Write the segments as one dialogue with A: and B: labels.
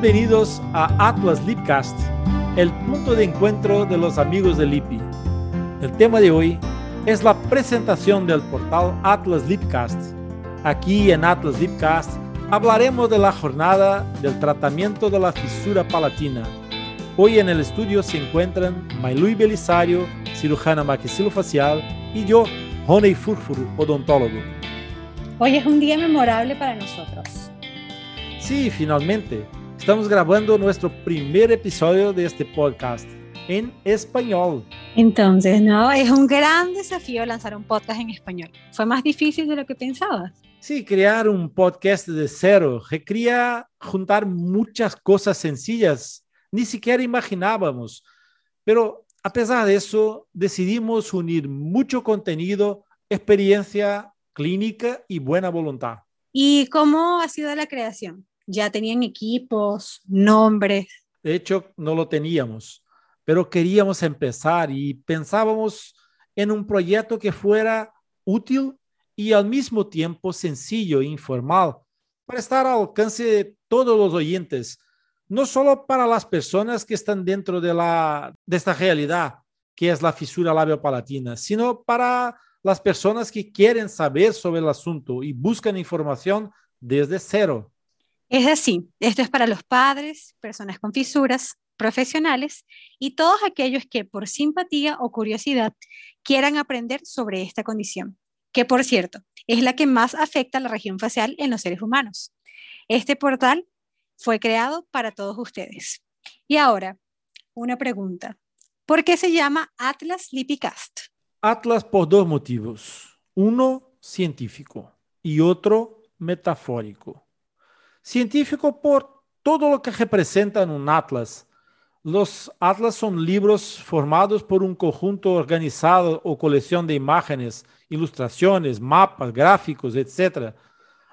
A: Bienvenidos a Atlas Lipcast, el punto de encuentro de los amigos de Lipi. El tema de hoy es la presentación del portal Atlas Lipcast. Aquí en Atlas Lipcast hablaremos de la jornada del tratamiento de la fisura palatina. Hoy en el estudio se encuentran Mailui Belisario, cirujana maxilofacial, y yo, Honey Furfuru, odontólogo.
B: Hoy es un día memorable para nosotros.
A: Sí, finalmente, estamos grabando nuestro primer episodio de este podcast en español.
B: Entonces, no, es un gran desafío lanzar un podcast en español. ¿Fue más difícil de lo que pensabas?
A: Sí, crear un podcast de cero requería juntar muchas cosas sencillas, ni siquiera imaginábamos. Pero a pesar de eso, decidimos unir mucho contenido, experiencia clínica y buena voluntad.
B: ¿Y cómo ha sido la creación? ¿Ya tenían equipos, nombres?
A: De hecho, no lo teníamos, pero queríamos empezar y pensábamos en un proyecto que fuera útil y al mismo tiempo sencillo e informal para estar al alcance de todos los oyentes, no solo para las personas que están dentro de, la, de esta realidad, que es la fisura labiopalatina, sino para las personas que quieren saber sobre el asunto y buscan información desde cero.
B: Es así, esto es para los padres, personas con fisuras, profesionales y todos aquellos que por simpatía o curiosidad quieran aprender sobre esta condición, que por cierto es la que más afecta a la región facial en los seres humanos. Este portal fue creado para todos ustedes. Y ahora, una pregunta. ¿Por qué se llama Atlas Lipicast?
A: Atlas por dos motivos. Uno científico y otro metafórico. Científico por todo lo que representa en un atlas. Los atlas son libros formados por un conjunto organizado o colección de imágenes, ilustraciones, mapas, gráficos, etc.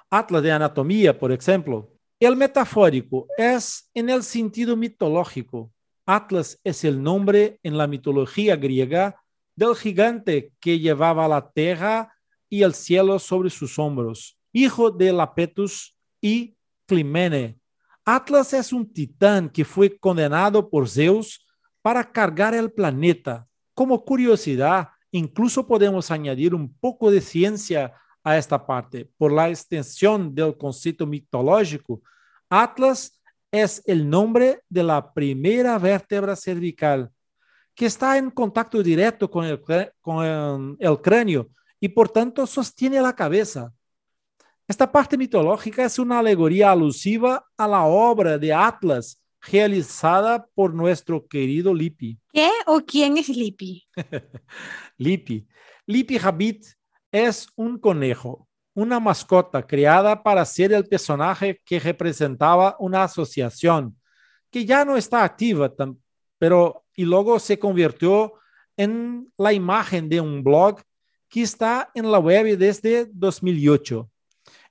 A: Atlas de anatomía, por ejemplo. El metafórico es en el sentido mitológico. Atlas es el nombre en la mitología griega del gigante que llevaba la tierra y el cielo sobre sus hombros, hijo de Lapetus y Climene. Atlas es un titán que fue condenado por Zeus para cargar el planeta. Como curiosidad, incluso podemos añadir un poco de ciencia a esta parte. Por la extensión del concepto mitológico, Atlas es el nombre de la primera vértebra cervical que está en contacto directo con el, con el cráneo y por tanto sostiene la cabeza. Esta parte mitológica es una alegoría alusiva a la obra de Atlas realizada por nuestro querido Lippi.
B: ¿Qué o quién es Lippi?
A: Lippi. Lippi Habit es un conejo, una mascota creada para ser el personaje que representaba una asociación que ya no está activa, pero y luego se convirtió en la imagen de un blog que está en la web desde 2008,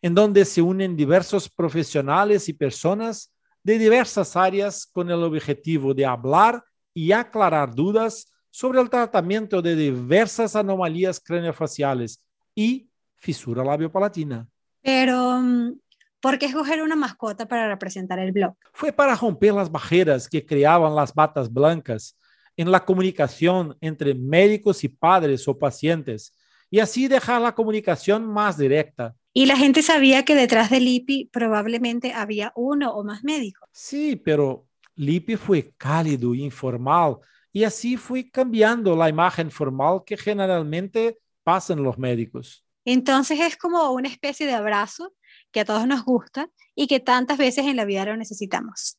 A: en donde se unen diversos profesionales y personas de diversas áreas con el objetivo de hablar y aclarar dudas sobre el tratamiento de diversas anomalías craneofaciales y fisura labiopalatina.
B: Pero, mm, ¿por qué escoger una mascota para representar el blog?
A: Fue para romper las barreras que creaban las batas blancas en la comunicación entre médicos y padres o pacientes y así dejar la comunicación más directa.
B: Y la gente sabía que detrás de Lipi probablemente había uno o más médicos.
A: Sí, pero Lipi fue cálido, informal y así fue cambiando la imagen formal que generalmente pasan los médicos.
B: Entonces es como una especie de abrazo que a todos nos gusta y que tantas veces en la vida lo necesitamos.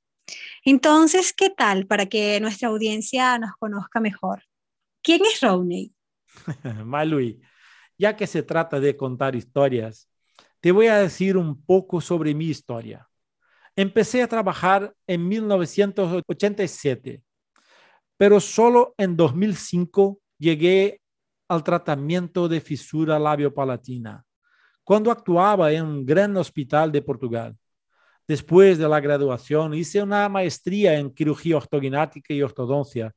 B: Entonces, ¿qué tal para que nuestra audiencia nos conozca mejor? ¿Quién es Rowney?
A: Malui, ya que se trata de contar historias, te voy a decir un poco sobre mi historia. Empecé a trabajar en 1987, pero solo en 2005 llegué al tratamiento de fisura labiopalatina, cuando actuaba en un gran hospital de Portugal. Después de la graduación hice una maestría en cirugía ortognática y ortodoncia,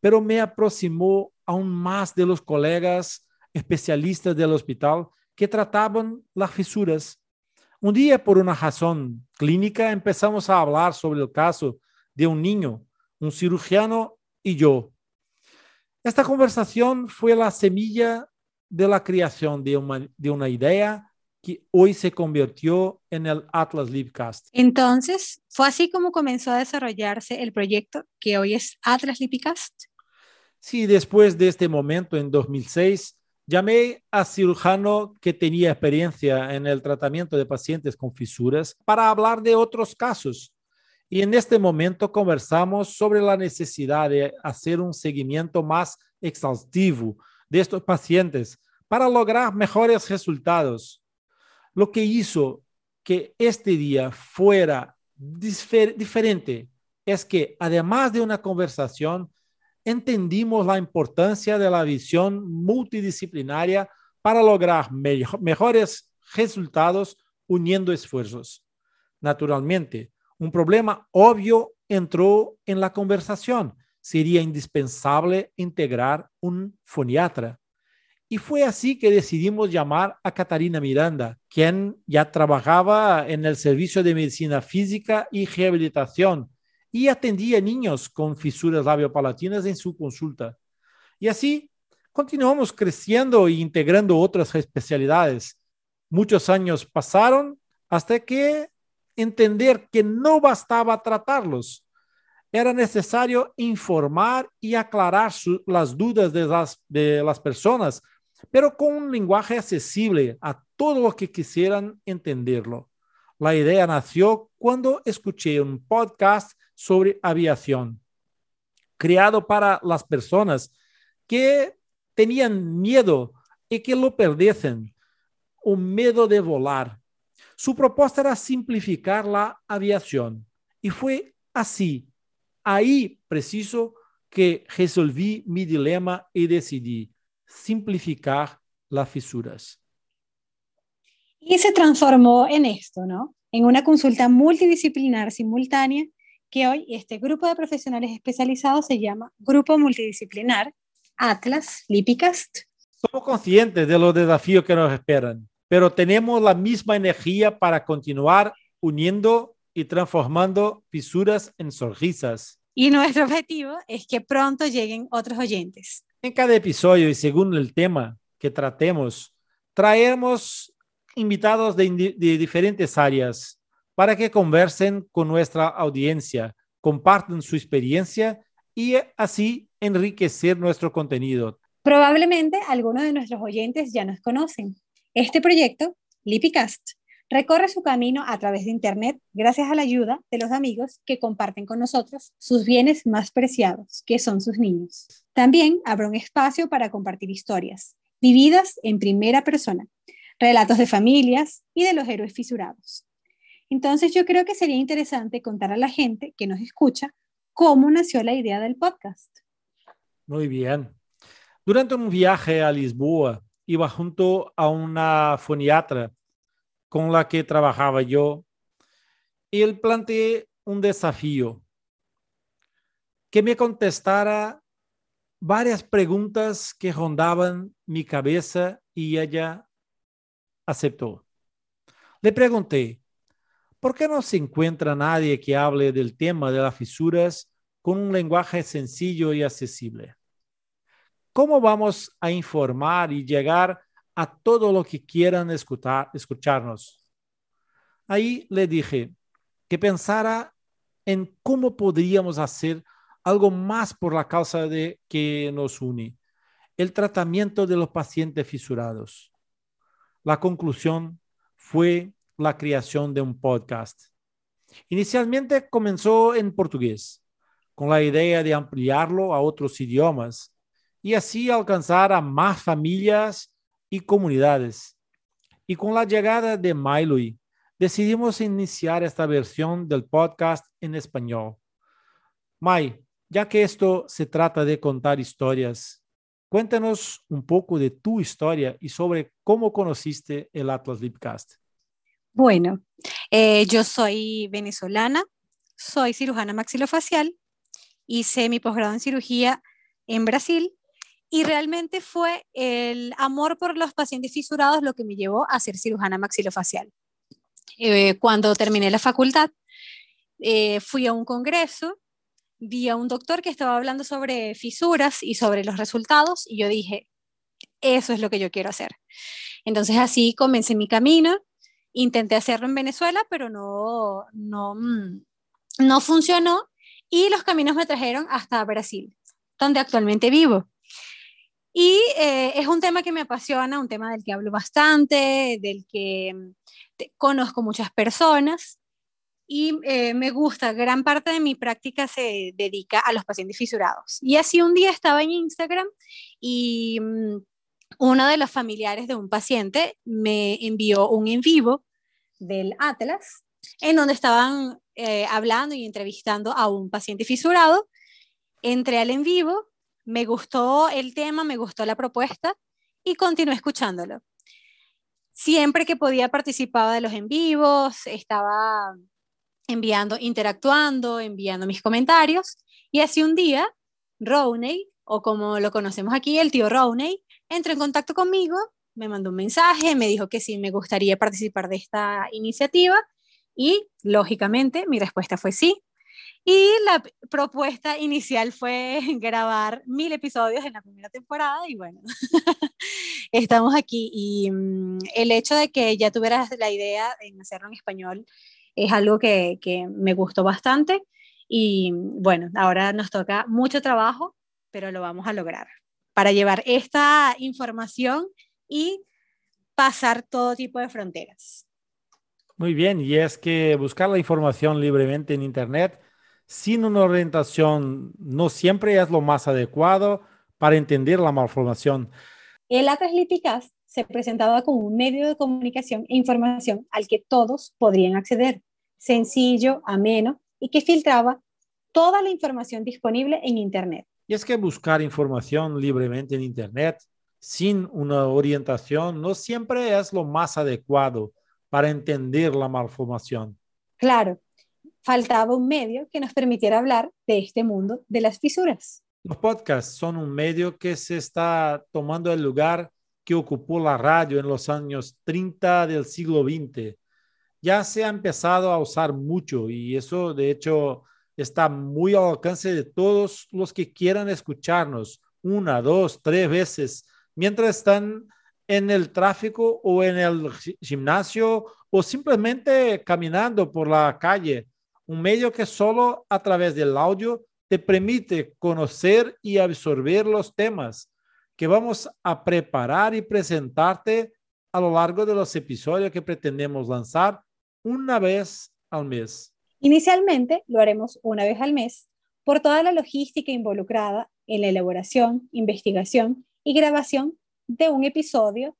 A: pero me aproximó aún más de los colegas especialistas del hospital que trataban las fisuras. Un día, por una razón clínica, empezamos a hablar sobre el caso de un niño, un cirujano y yo. Esta conversación fue la semilla de la creación de una, de una idea que hoy se convirtió en el Atlas Lipcast.
B: Entonces, ¿fue así como comenzó a desarrollarse el proyecto que hoy es Atlas Lipcast?
A: Sí, después de este momento, en 2006, Llamé a cirujano que tenía experiencia en el tratamiento de pacientes con fisuras para hablar de otros casos. Y en este momento conversamos sobre la necesidad de hacer un seguimiento más exhaustivo de estos pacientes para lograr mejores resultados. Lo que hizo que este día fuera diferente es que además de una conversación, entendimos la importancia de la visión multidisciplinaria para lograr mejores resultados uniendo esfuerzos. Naturalmente, un problema obvio entró en la conversación. Sería indispensable integrar un foniatra. Y fue así que decidimos llamar a Catarina Miranda, quien ya trabajaba en el Servicio de Medicina Física y Rehabilitación y atendía niños con fisuras labiopalatinas en su consulta. Y así continuamos creciendo e integrando otras especialidades. Muchos años pasaron hasta que entender que no bastaba tratarlos. Era necesario informar y aclarar las dudas de las, de las personas, pero con un lenguaje accesible a todos los que quisieran entenderlo. La idea nació cuando escuché un podcast sobre aviación, creado para las personas que tenían miedo y que lo perdecen, un miedo de volar. Su propuesta era simplificar la aviación y fue así, ahí preciso que resolví mi dilema y decidí simplificar las fisuras.
B: Y se transformó en esto, ¿no? En una consulta multidisciplinar simultánea que hoy este grupo de profesionales especializados se llama Grupo Multidisciplinar Atlas Lipicast.
A: Somos conscientes de los desafíos que nos esperan, pero tenemos la misma energía para continuar uniendo y transformando fisuras en sonrisas.
B: Y nuestro objetivo es que pronto lleguen otros oyentes.
A: En cada episodio y según el tema que tratemos, traemos invitados de, de diferentes áreas para que conversen con nuestra audiencia, compartan su experiencia y así enriquecer nuestro contenido.
B: Probablemente algunos de nuestros oyentes ya nos conocen. Este proyecto, Lipicast, recorre su camino a través de Internet gracias a la ayuda de los amigos que comparten con nosotros sus bienes más preciados, que son sus niños. También habrá un espacio para compartir historias, vividas en primera persona, relatos de familias y de los héroes fisurados. Entonces yo creo que sería interesante contar a la gente que nos escucha cómo nació la idea del podcast.
A: Muy bien. Durante un viaje a Lisboa, iba junto a una foniatra con la que trabajaba yo y él planteé un desafío que me contestara varias preguntas que rondaban mi cabeza y ella aceptó. Le pregunté, ¿Por qué no se encuentra nadie que hable del tema de las fisuras con un lenguaje sencillo y accesible? ¿Cómo vamos a informar y llegar a todo lo que quieran escuchar, escucharnos? Ahí le dije que pensara en cómo podríamos hacer algo más por la causa de que nos une, el tratamiento de los pacientes fisurados. La conclusión fue la creación de un podcast. Inicialmente comenzó en portugués, con la idea de ampliarlo a otros idiomas y así alcanzar a más familias y comunidades. Y con la llegada de Miley, decidimos iniciar esta versión del podcast en español. Mai, ya que esto se trata de contar historias, cuéntanos un poco de tu historia y sobre cómo conociste el Atlas Lipcast.
B: Bueno, eh, yo soy venezolana, soy cirujana maxilofacial, hice mi posgrado en cirugía en Brasil y realmente fue el amor por los pacientes fisurados lo que me llevó a ser cirujana maxilofacial. eh, cuando terminé la facultad, eh, fui a un congreso, vi a un doctor que estaba hablando sobre fisuras y sobre los resultados y yo dije, eso es lo que yo quiero hacer. Entonces así comencé mi camino, intenté hacerlo en Venezuela, pero no, no, mm, no funcionó y los caminos me trajeron hasta Brasil, donde actualmente vivo. Y eh, es un tema que me apasiona, un tema del que hablo bastante, del que mm, conozco muchas personas y eh, me gusta, gran parte de mi práctica se dedica a los pacientes fisurados. Y así un día estaba en Instagram y mm, uno de los familiares de un paciente me envió un en vivo del Atlas en donde estaban eh, hablando y entrevistando a un paciente fisurado. Entré al en vivo, me gustó el tema, me gustó la propuesta y continué escuchándolo. Siempre que podía participaba de los en vivos, estaba enviando, interactuando, enviando mis comentarios. Y así un día, Rowney, o como lo conocemos aquí, el tío Rowney, entró en contacto conmigo, me mandó un mensaje, me dijo que sí me gustaría participar de esta iniciativa y, lógicamente, mi respuesta fue sí. Y la propuesta inicial fue grabar mil episodios en la primera temporada y bueno, estamos aquí. Y mm, el hecho de que ya tuvieras la idea en hacerlo en español es algo que, que me gustó bastante. Y bueno, ahora nos toca mucho trabajo, pero lo vamos a lograr para llevar esta información y pasar todo tipo de fronteras.
A: Muy bien, y es que buscar la información libremente en Internet sin una orientación no siempre es lo más adecuado para entender la malformación.
B: El Atlas se presentaba como un medio de comunicación e información al que todos podrían acceder, sencillo, ameno y que filtraba toda la información disponible en Internet.
A: Y es que buscar información libremente en Internet sin una orientación no siempre es lo más adecuado para entender la malformación.
B: Claro, faltaba un medio que nos permitiera hablar de este mundo de las fisuras.
A: Los podcasts son un medio que se está tomando el lugar que ocupó la radio en los años 30 del siglo XX. Ya se ha empezado a usar mucho y eso de hecho está muy al alcance de todos los que quieran escucharnos una, dos, tres veces mientras están en el tráfico o en el gimnasio o simplemente caminando por la calle. Un medio que solo a través del audio te permite conocer y absorber los temas que vamos a preparar y presentarte a lo largo de los episodios que pretendemos lanzar una vez al mes.
B: Inicialmente lo haremos una vez al mes por toda la logística involucrada en la elaboración, investigación y grabación de un episodio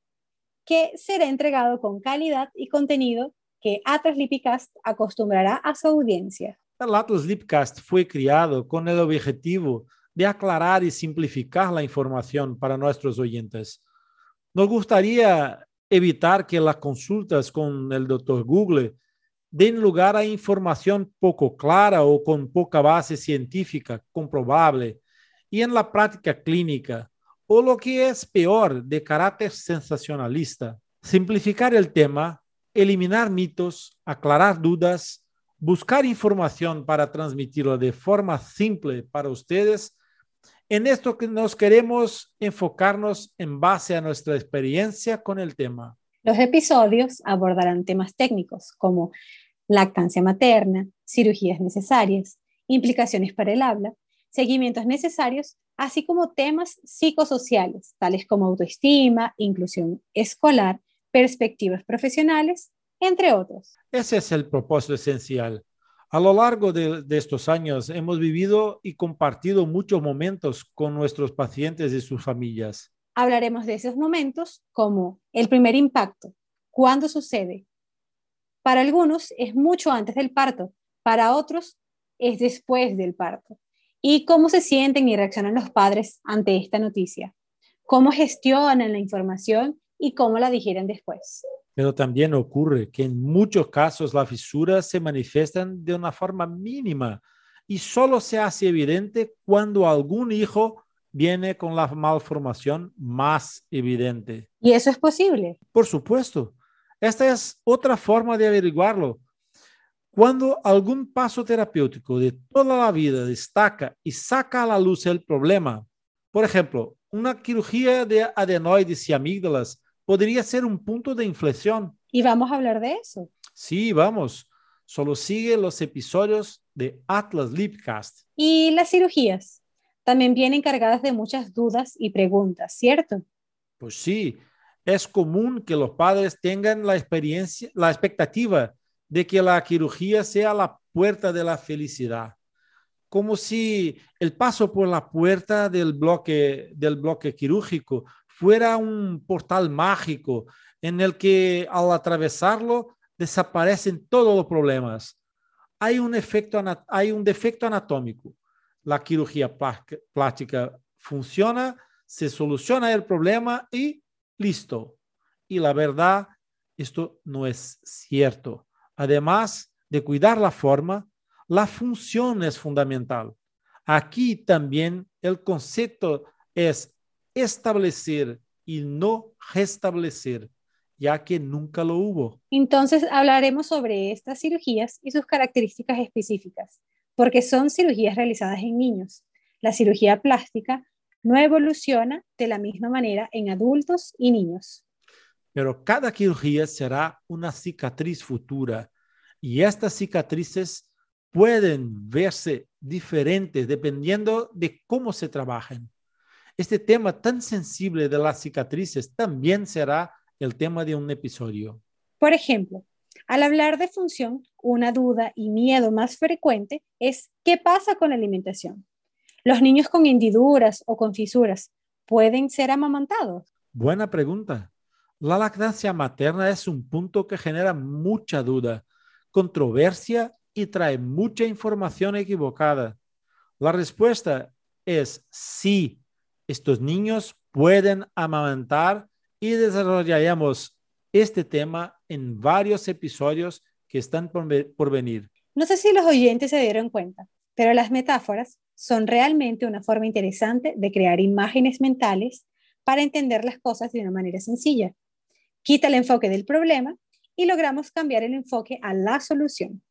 B: que será entregado con calidad y contenido que Atlas Lipcast acostumbrará a su audiencia.
A: El Atlas Lipcast fue creado con el objetivo de aclarar y simplificar la información para nuestros oyentes. Nos gustaría evitar que las consultas con el doctor Google den lugar a información poco clara o con poca base científica comprobable y en la práctica clínica, o lo que es peor, de carácter sensacionalista. Simplificar el tema, eliminar mitos, aclarar dudas, buscar información para transmitirlo de forma simple para ustedes. En esto que nos queremos enfocarnos en base a nuestra experiencia con el tema.
B: Los episodios abordarán temas técnicos como lactancia materna, cirugías necesarias, implicaciones para el habla, seguimientos necesarios, así como temas psicosociales, tales como autoestima, inclusión escolar, perspectivas profesionales, entre otros.
A: Ese es el propósito esencial. A lo largo de, estos años hemos vivido y compartido muchos momentos con nuestros pacientes y sus familias.
B: Hablaremos de esos momentos como el primer impacto, cuándo sucede. Para algunos es mucho antes del parto, para otros es después del parto. ¿Y cómo se sienten y reaccionan los padres ante esta noticia? ¿Cómo gestionan la información y cómo la digieren después?
A: Pero también ocurre que en muchos casos las fisuras se manifiestan de una forma mínima y solo se hace evidente cuando algún hijo viene con la malformación más evidente.
B: ¿Y eso es posible?
A: Por supuesto. Esta es otra forma de averiguarlo. Cuando algún paso terapéutico de toda la vida destaca y saca a la luz el problema, por ejemplo, una cirugía de adenoides y amígdalas podría ser un punto de inflexión.
B: Y vamos a hablar de eso.
A: Sí, vamos. Solo sigue los episodios de Atlas Lipcast.
B: Y las cirugías también vienen cargadas de muchas dudas y preguntas, ¿cierto?
A: Pues sí, es común que los padres tengan la experiencia, la expectativa de que la cirugía sea la puerta de la felicidad, como si el paso por la puerta del bloque, del bloque quirúrgico fuera un portal mágico en el que al atravesarlo desaparecen todos los problemas. Hay un, hay un defecto anatómico. La cirugía plástica funciona, se soluciona el problema y listo. Y la verdad, esto no es cierto. Además de cuidar la forma, la función es fundamental. Aquí también el concepto es establecer y no restablecer, ya que nunca lo hubo.
B: Entonces hablaremos sobre estas cirugías y sus características específicas, porque son cirugías realizadas en niños. La cirugía plástica no evoluciona de la misma manera en adultos y niños.
A: Pero cada cirugía será una cicatriz futura y estas cicatrices pueden verse diferentes dependiendo de cómo se trabajen. Este tema tan sensible de las cicatrices también será el tema de un episodio.
B: Por ejemplo, al hablar de función, una duda y miedo más frecuente es ¿qué pasa con la alimentación? ¿Los niños con hendiduras o con fisuras pueden ser amamantados?
A: Buena pregunta. La lactancia materna es un punto que genera mucha duda, controversia y trae mucha información equivocada. La respuesta es sí, estos niños pueden amamantar y desarrollaremos este tema en varios episodios que están por, venir.
B: No sé si los oyentes se dieron cuenta, pero las metáforas son realmente una forma interesante de crear imágenes mentales para entender las cosas de una manera sencilla. Quita el enfoque del problema y logramos cambiar el enfoque a la solución.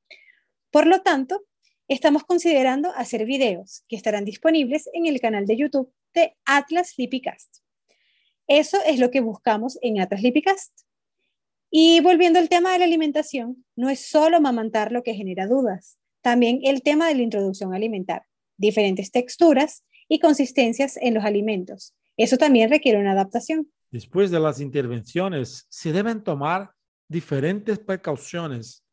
B: Por lo tanto, estamos considerando hacer videos que estarán disponibles en el canal de YouTube de Atlas Lipicast. Eso es lo que buscamos en Atlas Lipicast. Y volviendo al tema de la alimentación, no es solo mamantar lo que genera dudas, también el tema de la introducción alimentar diferentes texturas y consistencias en los alimentos. Eso también requiere una adaptación.
A: Después de las intervenciones, se deben tomar diferentes precauciones.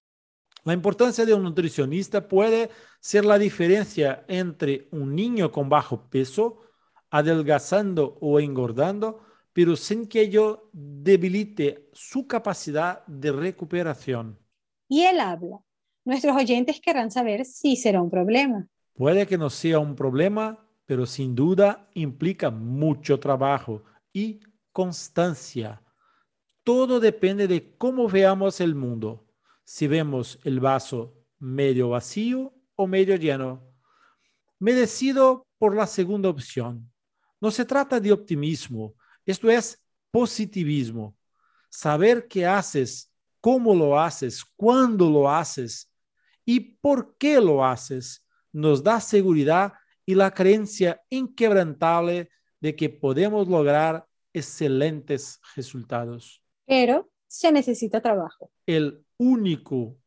A: La importancia de un nutricionista puede ser la diferencia entre un niño con bajo peso, adelgazando o engordando, pero sin que ello debilite su capacidad de recuperación.
B: Y él habla. Nuestros oyentes querrán saber si será un problema.
A: Puede que no sea un problema, pero sin duda implica mucho trabajo y constancia. Todo depende de cómo veamos el mundo. Si vemos el vaso medio vacío o medio lleno. Me decido por la segunda opción. No se trata de optimismo, esto es positivismo. Saber qué haces, cómo lo haces, cuándo lo haces y por qué lo haces nos da seguridad y la creencia inquebrantable de que podemos lograr excelentes resultados.
B: Pero se necesita trabajo.
A: El único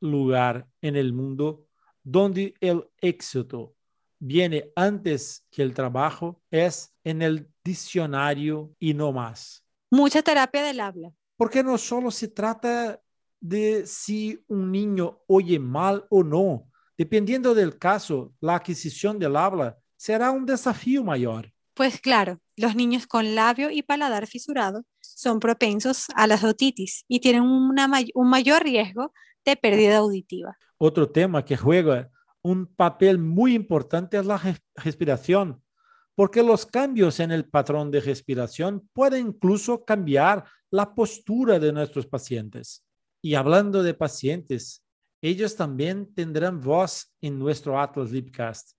A: lugar en el mundo donde el éxito viene antes que el trabajo es en el diccionario y no más.
B: Mucha terapia del habla.
A: Porque no solo se trata de si un niño oye mal o no, Dependiendo del caso, la adquisición del habla será un desafío mayor.
B: Pues claro, los niños con labio y paladar fisurado son propensos a las otitis y tienen un mayor riesgo de pérdida auditiva.
A: Otro tema que juega un papel muy importante es la respiración, porque los cambios en el patrón de respiración pueden incluso cambiar la postura de nuestros pacientes. Y hablando de pacientes, ellos también tendrán voz en nuestro Atlas Lipcast.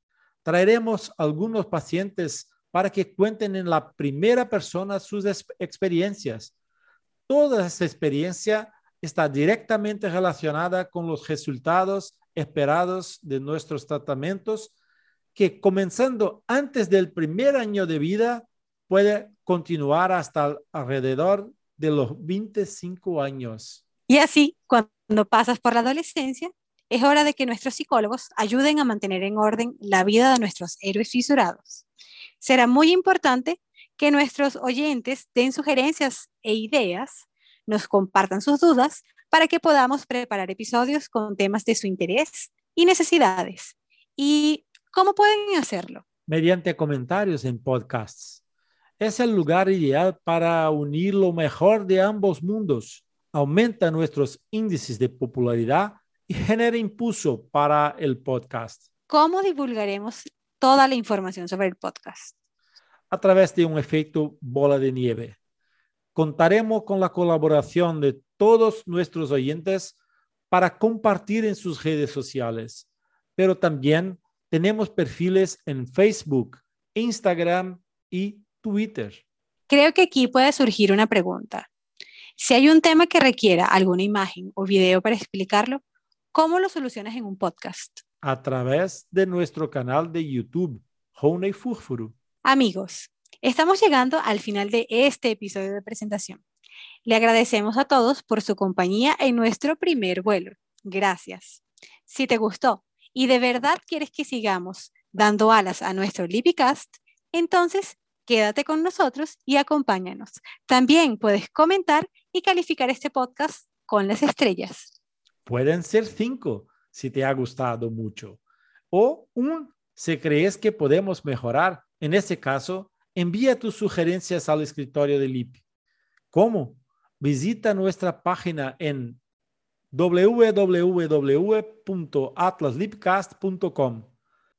A: Traeremos algunos pacientes para que cuenten en la primera persona sus experiencias. toda esa experiencia está directamente relacionada con los resultados esperados de nuestros tratamientos que comenzando antes del primer año de vida puede continuar hasta alrededor de los 25 años.
B: Y así, cuando pasas por la adolescencia, es hora de que nuestros psicólogos ayuden a mantener en orden la vida de nuestros héroes fisurados. Será muy importante que nuestros oyentes den sugerencias e ideas, nos compartan sus dudas para que podamos preparar episodios con temas de su interés y necesidades. ¿Y cómo pueden hacerlo?
A: Mediante comentarios en podcasts. Es el lugar ideal para unir lo mejor de ambos mundos. Aumenta nuestros índices de popularidad y genera impulso para el podcast.
B: ¿Cómo divulgaremos toda la información sobre el podcast?
A: A través de un efecto bola de nieve. Contaremos con la colaboración de todos nuestros oyentes para compartir en sus redes sociales, pero también tenemos perfiles en Facebook, Instagram y Twitter.
B: Creo que aquí puede surgir una pregunta. Si hay un tema que requiera alguna imagen o video para explicarlo, ¿Cómo lo solucionas en un podcast?
A: A través de nuestro canal de YouTube, Honey Furfuru.
B: Amigos, estamos llegando al final de este episodio de presentación. Le agradecemos a todos por su compañía en nuestro primer vuelo. Gracias. Si te gustó y de verdad quieres que sigamos dando alas a nuestro Lipicast, entonces quédate con nosotros y acompáñanos. También puedes comentar y calificar este podcast con las estrellas.
A: Pueden ser cinco si te ha gustado mucho. O un si crees que podemos mejorar. En ese caso, envía tus sugerencias al escritorio de LIP. ¿Cómo? Visita nuestra página en www.atlaslipcast.com.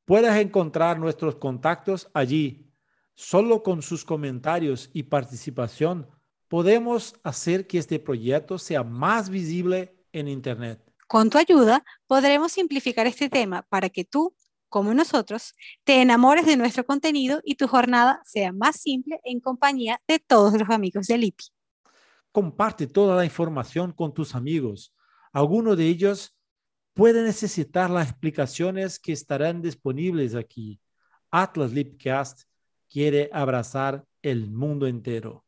A: Puedes encontrar nuestros contactos allí. Solo con sus comentarios y participación podemos hacer que este proyecto sea más visible en Internet.
B: Con tu ayuda, podremos simplificar este tema para que tú, como nosotros, te enamores de nuestro contenido y tu jornada sea más simple en compañía de todos los amigos del IPI.
A: Comparte toda la información con tus amigos. Alguno de ellos puede necesitar las explicaciones que estarán disponibles aquí. Atlas Lipcast quiere abrazar el mundo entero.